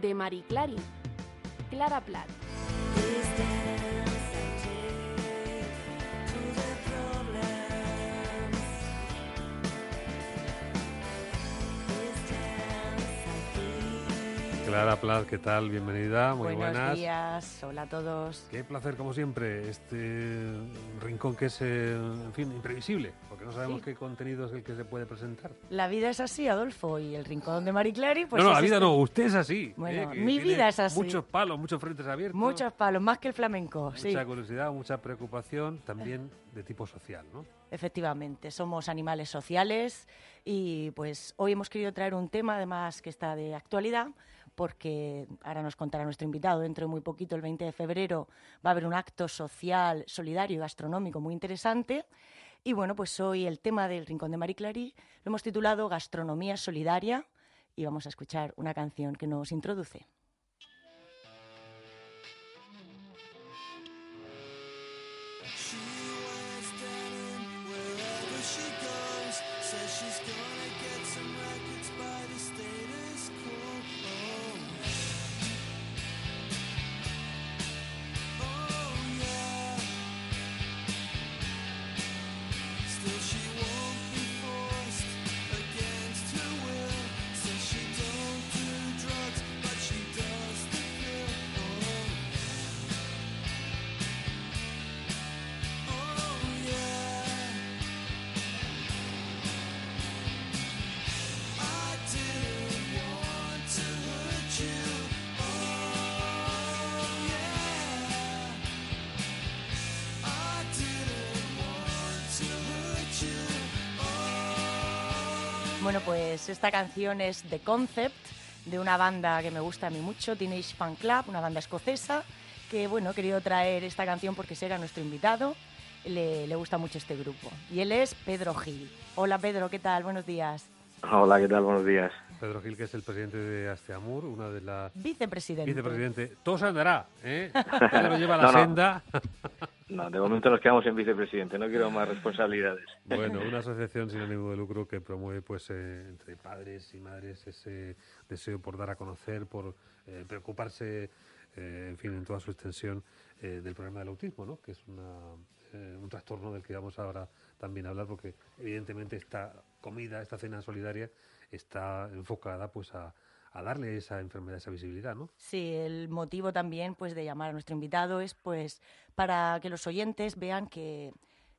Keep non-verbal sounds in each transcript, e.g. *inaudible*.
de Marie Clary. Clara Plat. Clara Plat, ¿qué tal? Bienvenida, muy Buenos buenas. días, hola a todos. Qué placer, como siempre, este rincón que es, eh, en fin, imprevisible, porque no sabemos Sí. qué contenido es el que se puede presentar. La vida es así, Adolfo, y el rincón de Marie Clary, pues no, no, la vida este. no, usted es así. Bueno, eh, mi vida es así. Muchos palos, muchos frentes abiertos. Muchos palos, más que el flamenco, Mucha sí. curiosidad, mucha preocupación, también de tipo social, ¿no? Efectivamente, somos animales sociales y pues hoy hemos querido traer un tema además que está de actualidad porque ahora nos contará nuestro invitado, dentro de muy poquito, el 20 de febrero, va a haber un acto social, solidario y gastronómico muy interesante. Y bueno, pues hoy el tema del Rincón de Marie Clary lo hemos titulado Gastronomía Solidaria y vamos a escuchar una canción que nos introduce. Bueno, pues esta canción es The Concept, de una banda que me gusta a mí mucho, Teenage Fan Club, una banda escocesa, que bueno, he querido traer esta canción porque será nuestro invitado, le, le gusta mucho este grupo. Y él es Pedro Gil. Hola Pedro, ¿qué tal? Buenos días. Hola, ¿qué tal? Buenos días. Pedro Gil, que es el presidente de Asteamur, una de las... Vicepresidente. Vicepresidente. Todo se andará, ¿eh? *laughs* Pedro lleva la No, no. senda. No, de momento nos quedamos en vicepresidente, no quiero más responsabilidades. Bueno, una asociación sin ánimo de lucro que promueve, pues, eh, entre padres y madres ese deseo por dar a conocer, por eh, preocuparse, eh, en fin, en toda su extensión eh, del problema del autismo, ¿no? Que es eh, un trastorno del que vamos ahora también a hablar, porque evidentemente esta comida, esta cena solidaria, está enfocada, pues, a, a darle esa enfermedad, esa visibilidad, ¿no? Sí, el motivo también pues de llamar a nuestro invitado es pues para que los oyentes vean que,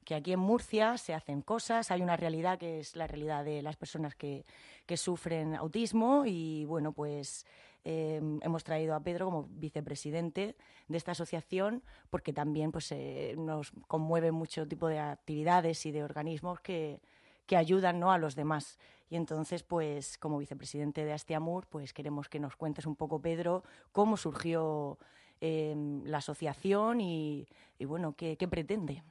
que aquí en Murcia se hacen cosas, hay una realidad que es la realidad de las personas que, que sufren autismo y bueno, pues eh, hemos traído a Pedro como vicepresidente de esta asociación porque también pues eh, nos conmueve mucho tipo de actividades y de organismos que, que ayudan ¿no? a los demás. Y entonces, pues, como vicepresidente de Astiamur, pues queremos que nos cuentes un poco, Pedro, cómo surgió eh, la asociación y, bueno, qué, qué pretende.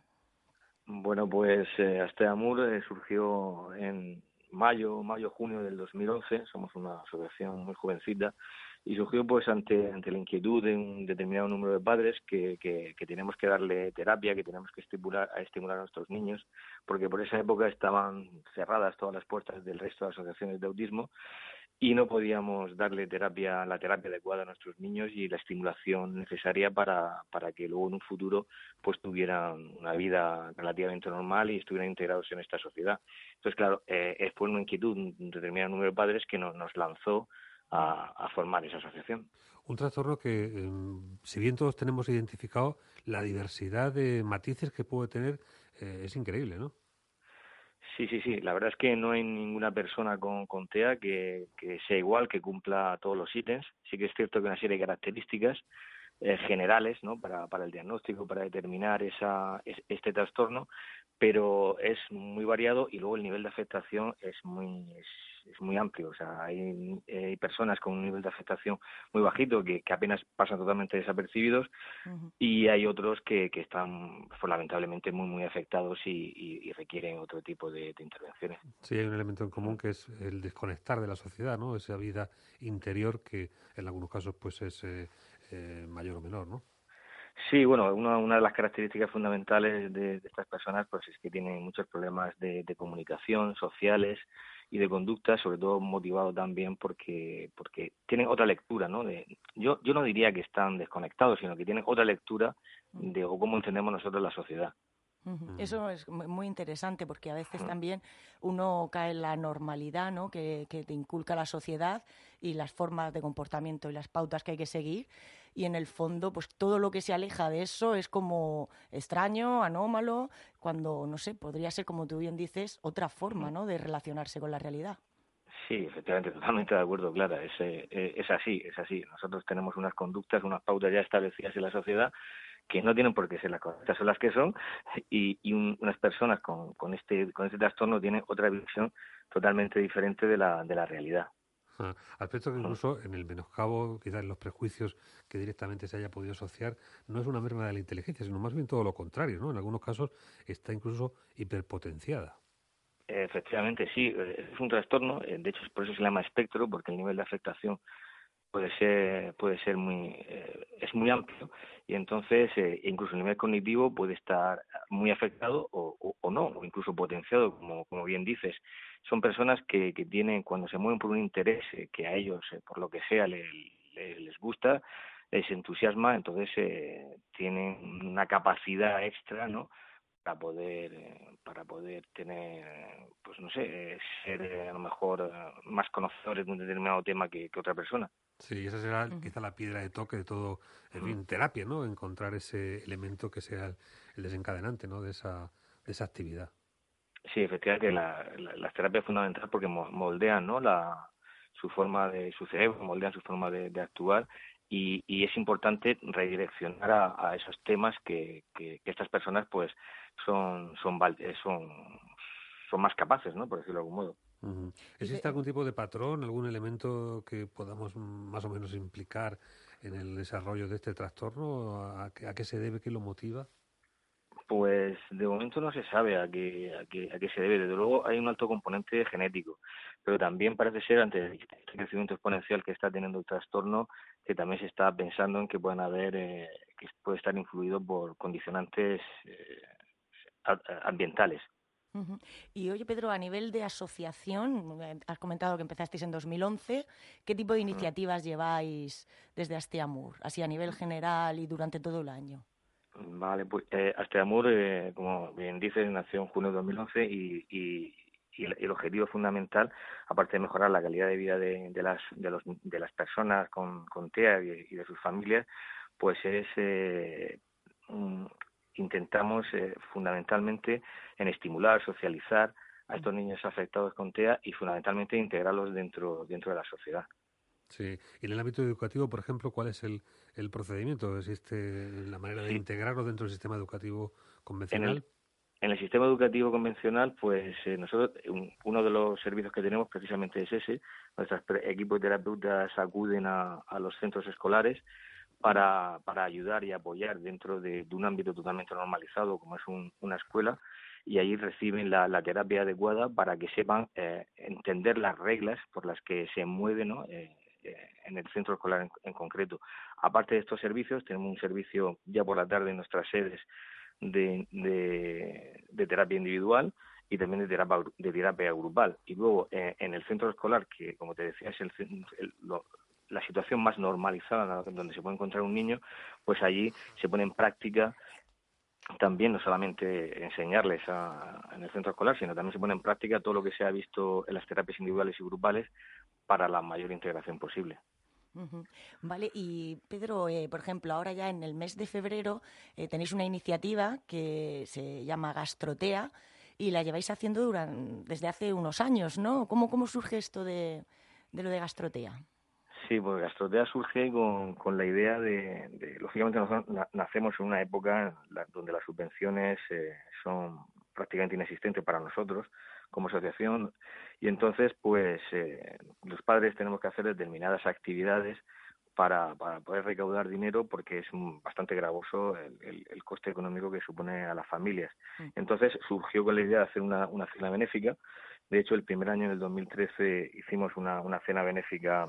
Bueno, pues eh, Asteamur eh, surgió en mayo, mayo, junio del 2011, somos una asociación muy jovencita, y surgió pues ante, ante la inquietud de un determinado número de padres que, que, que tenemos que darle terapia, que tenemos que estimular, a estimular a nuestros niños, porque por esa época estaban cerradas todas las puertas del resto de asociaciones de autismo y no podíamos darle terapia, la terapia adecuada a nuestros niños y la estimulación necesaria para, para que luego en un futuro pues tuvieran una vida relativamente normal y estuvieran integrados en esta sociedad. Entonces, claro, eh, fue una inquietud un determinado número de padres que no, nos lanzó a, a, formar esa asociación. Un trastorno que, eh, si bien todos tenemos identificado, la diversidad de matices que puede tener eh, es increíble, ¿no? Sí, sí, sí. La verdad es que no hay ninguna persona con, con TEA que, que, sea igual, que cumpla todos los ítems. Sí que es cierto que una serie de características, eh, generales ¿no? para, para el diagnóstico, para determinar esa, este trastorno, pero es muy variado y luego el nivel de afectación es muy, es, muy amplio. O sea, hay, hay, personas con un nivel de afectación muy bajito que, que apenas pasan totalmente desapercibidos y hay otros que, que están pues, lamentablemente muy, muy afectados y, y, requieren otro tipo de, intervenciones. Sí, hay un elemento en común que es el desconectar de la sociedad, ¿no? Esa vida interior que en algunos casos pues es eh, eh, mayor o menor, ¿no? Sí, bueno, una, una de las características fundamentales de, estas personas pues es que tienen muchos problemas de, comunicación, sociales y de conducta, sobre todo motivado también porque porque tienen otra lectura, ¿no? De, yo yo no diría que están desconectados, sino que tienen otra lectura de cómo entendemos nosotros la sociedad. Eso es muy interesante porque a veces también uno cae en la normalidad ¿no? que, que te inculca la sociedad y las formas de comportamiento y las pautas que hay que seguir y en el fondo pues todo lo que se aleja de eso es como extraño, anómalo, cuando no sé, podría ser como tú bien dices otra forma, ¿no? de relacionarse con la realidad. Sí, efectivamente, totalmente de acuerdo, Clara. Es, eh, es así, es así. Nosotros tenemos unas conductas, unas pautas ya establecidas en la sociedad que no tienen por qué ser las correctas, son las que son, y, y unas personas con, con, este, con este trastorno tienen otra visión totalmente diferente de la, de la realidad. Aspecto que incluso en el menoscabo, quizás en los prejuicios que directamente se haya podido asociar, no es una merma de la inteligencia, sino más bien todo lo contrario, ¿no? En algunos casos está incluso hiperpotenciada. Efectivamente, sí, es un trastorno, eh, de hecho por eso se llama espectro, porque el nivel de afectación puede ser puede ser muy eh, es muy amplio y entonces eh, incluso el nivel cognitivo puede estar muy afectado o, o, no o incluso potenciado como como bien dices. Son personas que, que tienen cuando se mueven por un interés eh, que a ellos por lo que sea les gusta les entusiasma entonces tienen una capacidad extra no para poder para poder tener pues no sé ser a lo mejor más conocedores de un determinado tema que otra persona Sí, esa será quizá la piedra de toque de todo, en fin, terapia, ¿no? Encontrar ese elemento que sea el, desencadenante, ¿no? De esa, de esa actividad. Sí, efectivamente, la, la, las terapias fundamentales porque moldean, ¿no? La, su forma de, su cerebro, moldean su forma de, actuar y, y, es importante redireccionar a, a esos temas que, que, que, estas personas, pues, son, son, son, son más capaces, ¿no? Por decirlo de algún modo. ¿Existe algún tipo de patrón, algún elemento que podamos más o menos implicar en el desarrollo de este trastorno? ¿A, qué se debe? ¿Qué lo motiva? Pues de momento no se sabe a qué, a, qué, a qué se debe. Desde luego hay un alto componente genético, pero también parece ser, ante el crecimiento exponencial que está teniendo el trastorno, que también se está pensando en que puedan haber, eh, que puede estar influido por condicionantes eh, ambientales. Y oye, Pedro, a nivel de asociación, eh, has comentado que empezasteis en 2011. ¿Qué tipo de iniciativas lleváis desde Asteamur, así a nivel general y durante todo el año? Vale, pues eh, Asteamur, eh, como bien dices, nació en junio de 2011 y, y, y el, objetivo fundamental, aparte de mejorar la calidad de vida de, de las, de, los, de las personas con, con TEA y, de sus familias, pues es eh, intentamos eh, fundamentalmente en estimular, socializar a estos niños afectados con TEA y fundamentalmente integrarlos dentro, dentro de la sociedad. Sí, y en el ámbito educativo, por ejemplo, ¿cuál es el, el procedimiento? ¿Existe la manera de integrarlos dentro del sistema educativo convencional? En el, sistema educativo convencional, pues eh, nosotros, uno de los servicios que tenemos precisamente es ese. Nuestros equipos de terapeutas acuden a, a los centros escolares para, para ayudar y apoyar dentro de, un ámbito totalmente normalizado como es una escuela y ahí reciben la, la, terapia adecuada para que sepan eh, entender las reglas por las que se mueven ¿no? Eh, en el centro escolar en, concreto. Aparte de estos servicios, tenemos un servicio ya por la tarde en nuestras sedes de, de, terapia individual y también de terapia, de terapia grupal. Y luego en el centro escolar, que como te decía es el, el la situación más normalizada donde se puede encontrar un niño, pues allí se pone en práctica también no solamente enseñarles en el centro escolar, sino también se pone en práctica todo lo que se ha visto en las terapias individuales y grupales para la mayor integración posible. Vale, y Pedro, eh, por ejemplo, ahora ya en el mes de febrero eh, tenéis una iniciativa que se llama Gastrotea y la lleváis haciendo durante, desde hace unos años, ¿no? ¿Cómo, cómo surge esto de, de lo de Gastrotea? Sí, pues Gastrotea surge con, con la idea de, lógicamente nosotros nacemos en una época donde las subvenciones eh, son prácticamente inexistentes para nosotros como asociación y entonces pues eh, los padres tenemos que hacer determinadas actividades para, para poder recaudar dinero porque es bastante gravoso el, el, coste económico que supone a las familias. Mm. Entonces surgió con la idea de hacer una, una cena benéfica. De hecho, el primer año, en el 2013, hicimos una, una cena benéfica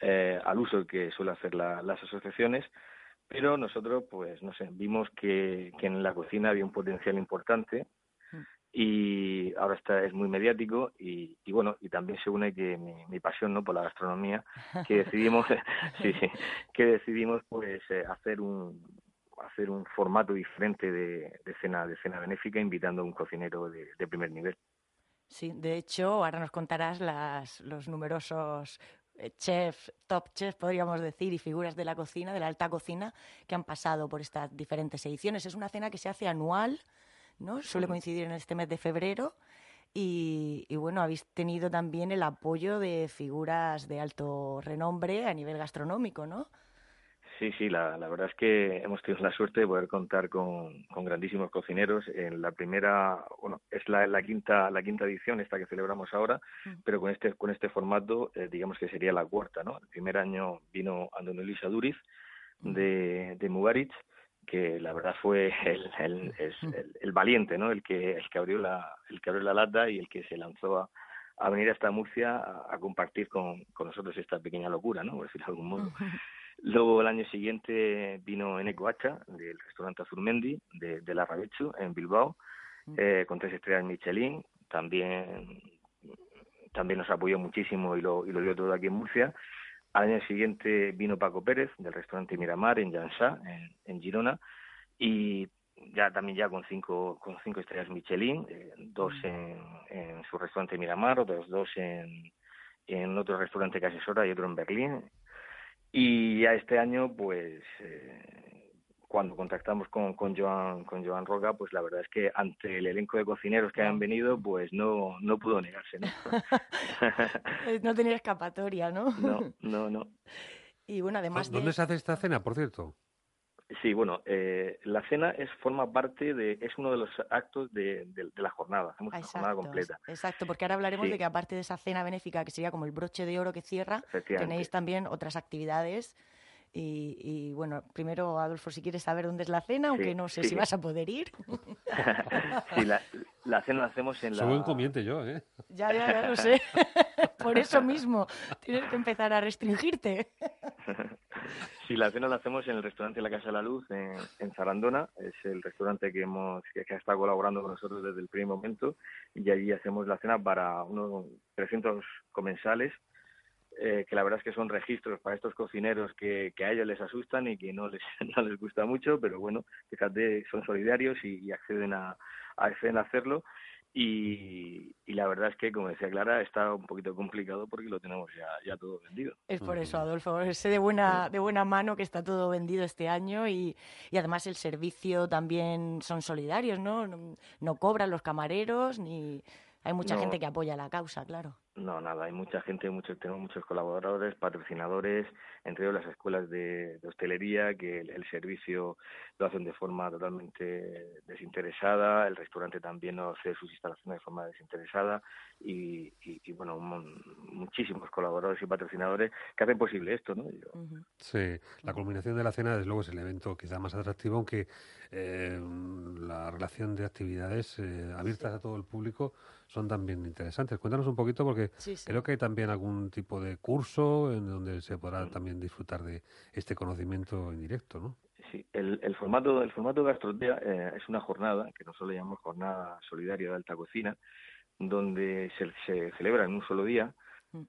eh, al uso que suele hacer las asociaciones, pero nosotros, pues, no sé, vimos que, que en la cocina había un potencial importante. Y ahora está es muy mediático y, y bueno y también se une que mi, pasión no por la gastronomía que *laughs* decidimos *laughs* sí, sí, que decidimos pues eh, hacer un hacer un formato diferente de, de, cena de cena benéfica invitando a un cocinero de, de primer nivel. Sí, de hecho, ahora nos contarás las, los numerosos eh, chefs, top chefs, podríamos decir, y figuras de la cocina, de la alta cocina, que han pasado por estas diferentes ediciones. Es una cena que se hace anual, ¿no? Suele coincidir en este mes de febrero. Y, y, bueno, habéis tenido también el apoyo de figuras de alto renombre a nivel gastronómico, ¿no? Sí, sí, la, la, verdad es que hemos tenido la suerte de poder contar con, con grandísimos cocineros. En la primera, bueno, es la, la, quinta la quinta edición esta que celebramos ahora, mm. pero con este con este formato, eh, digamos que sería la cuarta, ¿no? El primer año vino Antonio Duriz mm. de, de Mugarich, que la verdad fue el, el, mm. el, el, valiente, ¿no? El que el que abrió la el que abrió la lata y el que se lanzó a, a venir hasta Murcia a, a compartir con, con, nosotros esta pequeña locura, ¿no? Por decirlo de algún modo. Luego el año siguiente vino Eneco Hacha, del restaurante Azurmendi, de, de la Rabechu, en Bilbao, mm. eh, con tres estrellas Michelin. También, también nos apoyó muchísimo y lo, y lo dio todo aquí en Murcia. Al año siguiente vino Paco Pérez, del restaurante Miramar, en Jansá, en, en Girona. Y ya también ya con cinco con cinco estrellas Michelin, eh, dos mm. en, en su restaurante Miramar, otros dos en, en otro restaurante que asesora y otro en Berlín. Y ya este año, pues, eh, cuando contactamos con, con, Joan, con Joan Roca, pues la verdad es que ante el elenco de cocineros que han venido, pues no, no pudo negarse, ¿no? *laughs* no tenía escapatoria, ¿no? No, no, no. Y bueno, además ¿Dónde se hace esta cena, por cierto? Sí, bueno, eh, la cena es forma parte de, es uno de los actos de, de, de la jornada, hacemos una jornada completa. Exacto, porque ahora hablaremos Sí. de que aparte de esa cena benéfica que sería como el broche de oro que cierra, tenéis también otras actividades. Y, y, bueno, primero, Adolfo, si quieres saber dónde es la cena, aunque no sé sí. si vas a poder ir. *laughs* sí, la, la cena la hacemos en la... Soy buen comiente yo, ¿eh? Ya, ya, ya lo sé. *laughs* Por eso mismo, tienes que empezar a restringirte. Sí, la cena la hacemos en el restaurante La Casa de la Luz, en, en Zarandona. Es el restaurante que hemos que, que ha estado colaborando con nosotros desde el primer momento. Y allí hacemos la cena para unos 300 comensales, eh, que la verdad es que son registros para estos cocineros que, que a ellos les asustan y que no les, *laughs* no les gusta mucho, pero bueno, fíjate, son solidarios y, y acceden a, a hacerlo. Y, y, la verdad es que, como decía Clara, está un poquito complicado porque lo tenemos ya, ya todo vendido. Es por eso, Adolfo, sé de buena, de buena mano que está todo vendido este año y, y además el servicio también son solidarios, ¿no? No, no cobran los camareros ni... Hay mucha No. gente que apoya la causa, claro. No, nada, hay mucha gente, muchos, tenemos muchos colaboradores, patrocinadores, entre ellos las escuelas de, de hostelería, que el, el, servicio lo hacen de forma totalmente desinteresada, el restaurante también hace sus instalaciones de forma desinteresada y, y, y bueno, un, muchísimos colaboradores y patrocinadores que hacen posible esto, ¿no? Yo... Sí, la culminación de la cena, desde luego, es el evento quizá más atractivo, aunque eh, la relación de actividades eh, abiertas a todo el público son también interesantes. Cuéntanos un poquito porque sí, sí. creo que hay también algún tipo de curso en donde se podrá también disfrutar de este conocimiento en directo, ¿no? Sí, el, el formato el formato Gastrotea eh, es una jornada que nosotros le llamamos jornada solidaria de alta cocina, donde se, se celebra en un solo día,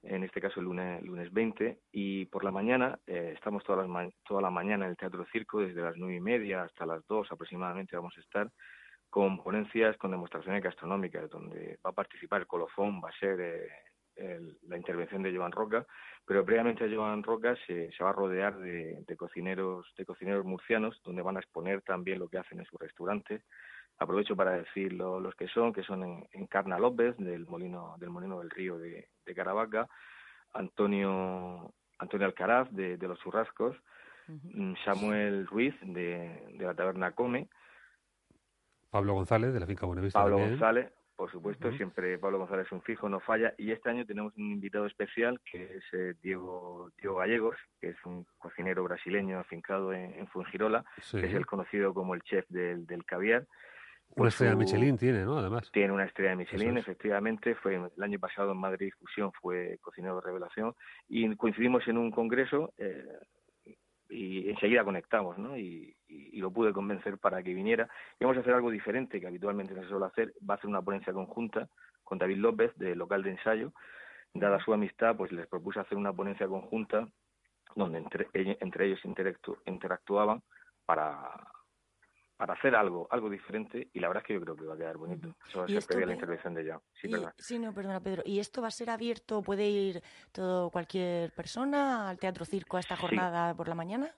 en este caso el lunes, lunes 20, y por la mañana, eh, estamos toda la, toda la mañana en el Teatro Circo, desde las nueve y media hasta las dos aproximadamente vamos a estar, con ponencias, con demostraciones gastronómicas, donde va a participar el colofón, va a ser eh, el, la intervención de Joan Roca, pero previamente a Joan Roca se, se va a rodear de, de, cocineros de cocineros murcianos, donde van a exponer también lo que hacen en su restaurante. Aprovecho para decir lo, los que son, que son en, en Carna López, del molino, del molino del río de, de Caravaca, Antonio Antonio Alcaraz de, Los Churrascos, mm, Samuel Ruiz de, la Taberna Come, Pablo González de la finca Buenavista. Pablo González, por supuesto, siempre Pablo González es un fijo, no falla. Y este año tenemos un invitado especial que es eh, Diego, Diego Gallegos, que es un cocinero brasileño afincado en, en Fuengirola, que es el conocido como el chef del, del caviar. Una pues estrella de Michelin tiene, ¿no? Además. Tiene una estrella de Michelin, efectivamente. Fue el año pasado en Madrid Fusión, fue cocinero de revelación. Y coincidimos en un congreso eh, y enseguida conectamos, ¿no? Y, lo pude convencer para que viniera. Y vamos a hacer algo diferente que habitualmente no se suele hacer. Va a hacer una ponencia conjunta con David López, de local de ensayo. Dada su amistad, pues les propuse hacer una ponencia conjunta donde entre ellos interactuaban para para hacer algo, algo diferente y la verdad es que yo creo que va a quedar bonito. Eso sería la intervención de ella. Sí, Sí, no, perdona, Pedro. ¿Y esto va a ser abierto? ¿Puede ir todo cualquier persona al Teatro Circo a esta jornada por la mañana?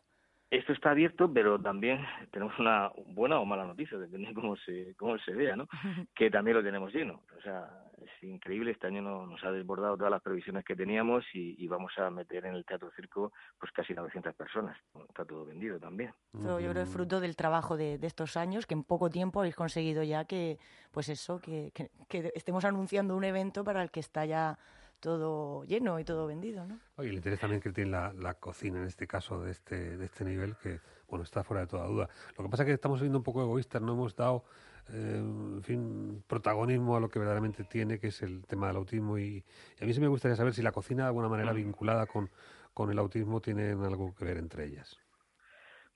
Esto está abierto, pero también tenemos una buena o mala noticia, depende de cómo se, cómo se vea, ¿no? *laughs* Que también lo tenemos lleno. O sea, increíble, este año nos ha desbordado todas las previsiones que teníamos y, vamos a meter en el Teatro Circo pues casi 900 personas. Está todo vendido también. yo creo que es fruto del trabajo de, estos años, que en poco tiempo habéis conseguido ya que, pues eso, que, que estemos anunciando un evento para el que está ya todo lleno y todo vendido, ¿no? Oye, el interés también que tiene la, cocina en este caso de este, de este nivel, que bueno, está fuera de toda duda. Lo que pasa es que estamos siendo un poco egoístas, no hemos dado eh, en fin, protagonismo a lo que verdaderamente tiene, que es el tema del autismo. Y, a mí sí me gustaría saber si la cocina, de alguna manera vinculada con, con el autismo, tienen algo que ver entre ellas.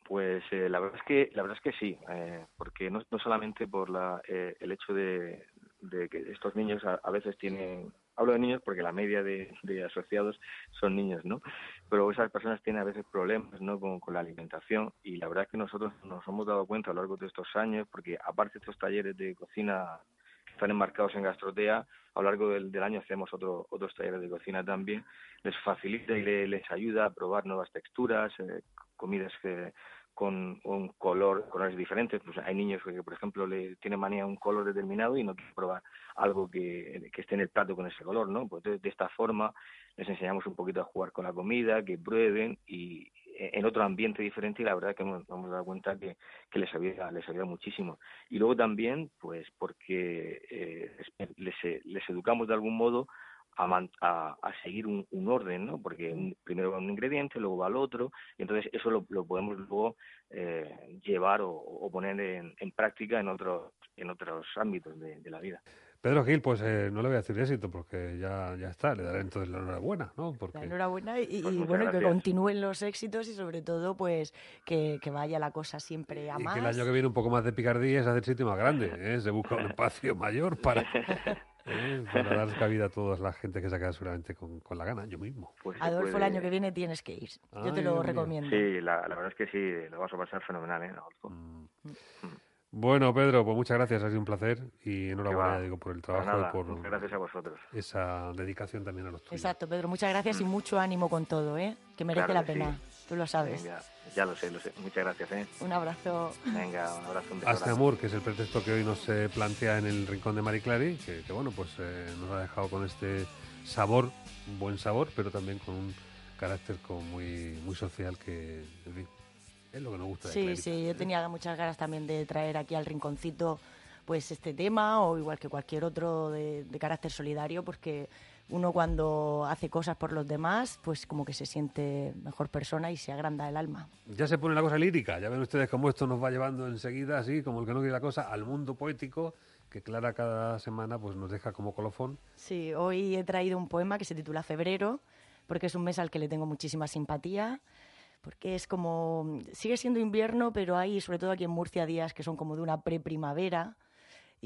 Pues eh, la verdad es que la verdad es que sí, eh, porque no, no solamente por la, el hecho de, de, que estos niños a veces tienen hablo de niños porque la media de, asociados son niños, ¿no? Pero esas personas tienen a veces problemas, ¿no? Con, la alimentación y la verdad es que nosotros nos hemos dado cuenta a lo largo de estos años, porque aparte de estos talleres de cocina que están enmarcados en Gastrotea, a lo largo del, año hacemos otro, otros talleres de cocina también, les facilita y les ayuda a probar nuevas texturas, eh, comidas que con un color, colores diferentes. Pues hay niños que, por ejemplo, le tienen manía a un color determinado y no quieren probar algo que, esté en el plato con ese color, ¿no? Pues de, esta forma les enseñamos un poquito a jugar con la comida, que prueben y en otro ambiente diferente y la verdad que nos hemos dado cuenta que, que les ayuda les ayuda muchísimo y luego también pues porque eh, les, les educamos de algún modo a, a, seguir un, orden, ¿no? Porque primero va un ingrediente, luego va el otro, y entonces eso lo, podemos luego eh, llevar o, poner en, en, práctica en otros, en otros ámbitos de, la vida. Pedro Gil, pues eh, no le voy a decir éxito porque ya, ya está, le daré entonces la enhorabuena, ¿no? Porque... La enhorabuena y, pues bueno, que continúen los éxitos y sobre todo pues que, que vaya la cosa siempre a y más. que el año que viene un poco más de picardía es hacer sitio más grande, ¿eh? se busca un espacio mayor para... *laughs* ¿eh? *laughs* para dar cabida a toda la gente que se queda seguramente con, con la gana, yo mismo. Pues Adolfo, el año que viene tienes que ir. Yo te lo recomiendo. Sí, la, verdad es que sí, lo vas a pasar fenomenal, ¿eh, Adolfo? Mm. Mm. Bueno, Pedro, pues muchas gracias, ha sido un placer y enhorabuena digo, por el trabajo y por gracias a vosotros. esa dedicación también a los tuyos. Exacto, Pedro, muchas gracias y mucho ánimo con todo, ¿eh? que merece la pena. Tú lo sabes. ya lo sé, lo sé. Muchas gracias. ¿eh? Un abrazo. Venga, un abrazo. Un Hasta amor, que es el pretexto que hoy nos eh, plantea en el rincón de Marie Clary, que, bueno, pues eh, nos ha dejado con este sabor, un buen sabor, pero también con un carácter como muy, muy social que, en fin, es lo que nos gusta. Sí, sí, yo tenía muchas ganas también de traer aquí al rinconcito pues este tema o igual que cualquier otro de, de carácter solidario porque uno cuando hace cosas por los demás, pues como que se siente mejor persona y se agranda el alma. Ya se pone la cosa lírica, ya ven ustedes cómo esto nos va llevando enseguida, así como el que no quiere la cosa, al mundo poético que Clara cada semana pues nos deja como colofón. Sí, hoy he traído un poema que se titula Febrero, porque es un mes al que le tengo muchísima simpatía, porque es como, sigue siendo invierno, pero hay sobre todo aquí en Murcia días que son como de una preprimavera,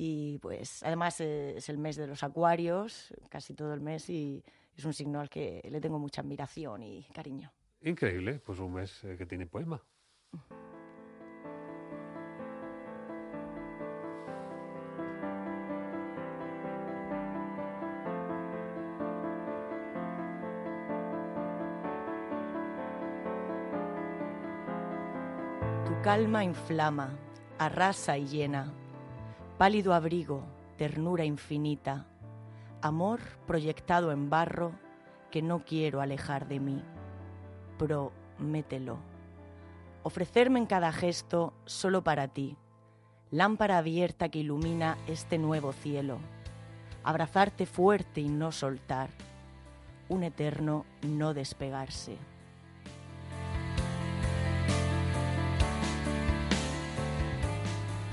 y pues además es el mes de los acuarios, casi todo el mes, y es un signo al que le tengo mucha admiración y cariño. Increíble, pues un mes eh, que tiene poema. Tu calma inflama, arrasa y llena pálido abrigo, ternura infinita, amor proyectado en barro, que no quiero alejar de mí. Promételo. Ofrecerme en cada gesto solo para ti, lámpara abierta que ilumina este nuevo cielo. Abrazarte fuerte y no soltar. Un eterno no despegarse.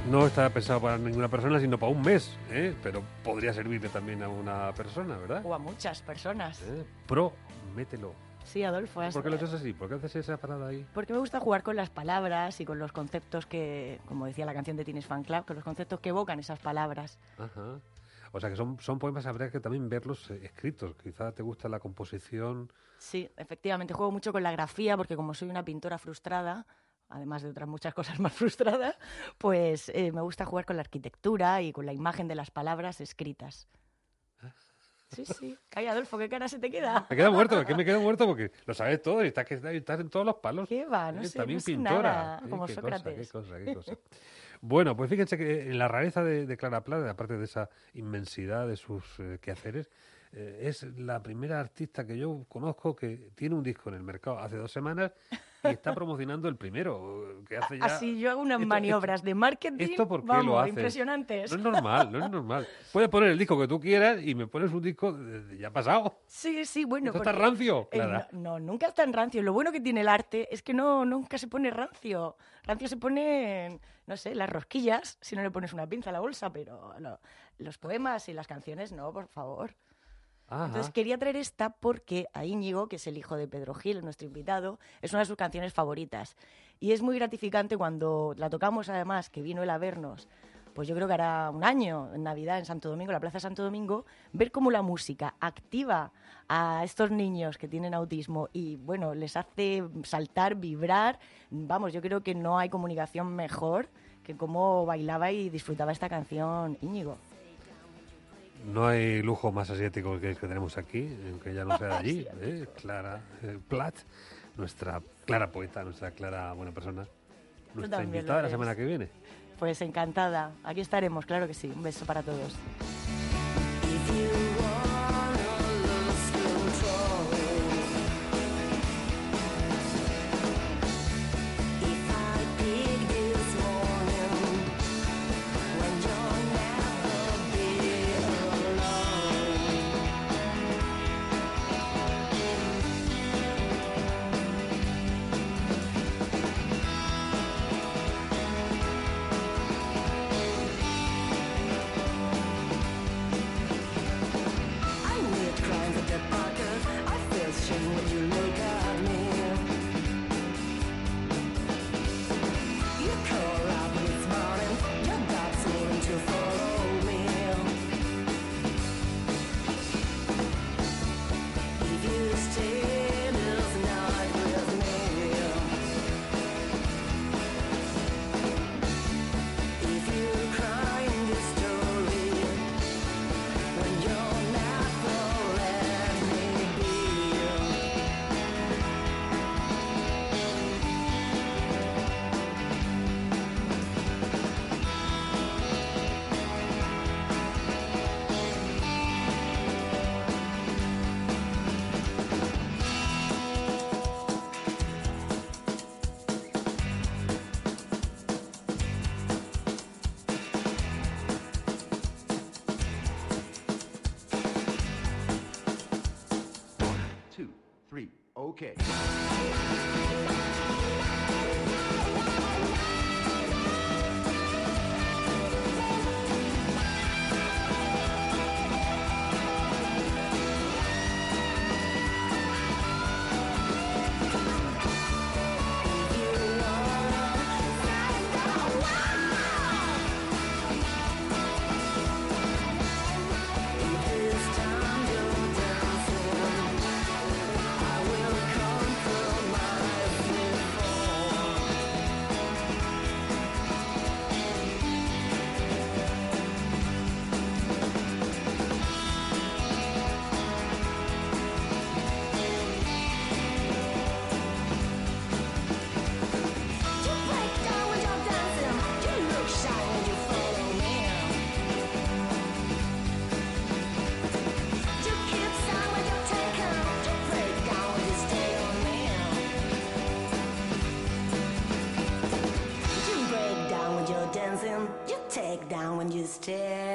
No está pensado para ninguna persona, sino para un mes, ¿eh? pero podría servirle también a una persona, ¿verdad? O a muchas personas. ¿Eh? Promételo. Sí, Adolfo. ¿Por qué lo haces así? ¿Por qué haces esa parada ahí? Porque me gusta jugar con las palabras y con los conceptos que, como decía la canción de Tienes Fan Club, con los conceptos que evocan esas palabras. Ajá. O sea que son, son poemas, habría que también verlos eh, escritos. Quizá te gusta la composición. Sí, efectivamente. Juego mucho con la grafía porque como soy una pintora frustrada, además de otras muchas cosas más *laughs* frustradas, pues eh, me gusta jugar con la arquitectura y con la imagen de las palabras escritas. Sí, sí. Ay, Adolfo, ¿qué cara se te queda? Me queda muerto, es que me quedo muerto porque lo sabes todo y estás, en todos los palos. ¿Qué va? No Eh, sé, También no sé pintora. nada, Eh, como qué Sócrates. Cosa, qué cosa, qué cosa. *laughs* Bueno, pues fíjense que en la rareza de, de Clara Plata, aparte de esa inmensidad de sus eh, quehaceres, eh, es la primera artista que yo conozco que tiene un disco en el mercado hace dos semanas y está promocionando el primero, que hace ya... Así yo hago unas Esto- maniobras de marketing. ¿Esto por qué vamos, lo haces? impresionantes. No es normal, no es normal. Puedes poner el disco que tú quieras y me pones un disco de- de ya pasado. Sí, sí, bueno. Esto está porque- rancio, Eh, Clara. no, no, nunca está en rancio. Lo bueno que tiene el arte es que no nunca se pone rancio. Rancio se pone, no sé, las rosquillas, si no le pones una pinza a la bolsa, pero lo- los poemas y las canciones no, por favor. Ajá. Entonces quería traer esta porque a Íñigo, que es el hijo de Pedro Gil, nuestro invitado, es una de sus canciones favoritas. Y es muy gratificante cuando la tocamos además, que vino él a vernos, pues yo creo que hará un año, en Navidad, en Santo Domingo, en la Plaza Santo Domingo, ver cómo la música activa a estos niños que tienen autismo y, bueno, les hace saltar, vibrar. Vamos, yo creo que no hay comunicación mejor que cómo bailaba y disfrutaba esta canción Íñigo. No hay lujo más asiático que el que tenemos aquí, aunque ya no sea de allí. *laughs* ¿eh? Clara eh, Platt, nuestra Clara poeta, nuestra Clara buena persona, nuestra invitada la semana que viene. Pues encantada. Aquí estaremos, claro que sí. Un beso para todos. is dead.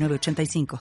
906985.